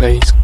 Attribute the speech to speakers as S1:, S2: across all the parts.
S1: bass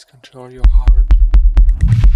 S1: Please control your heart.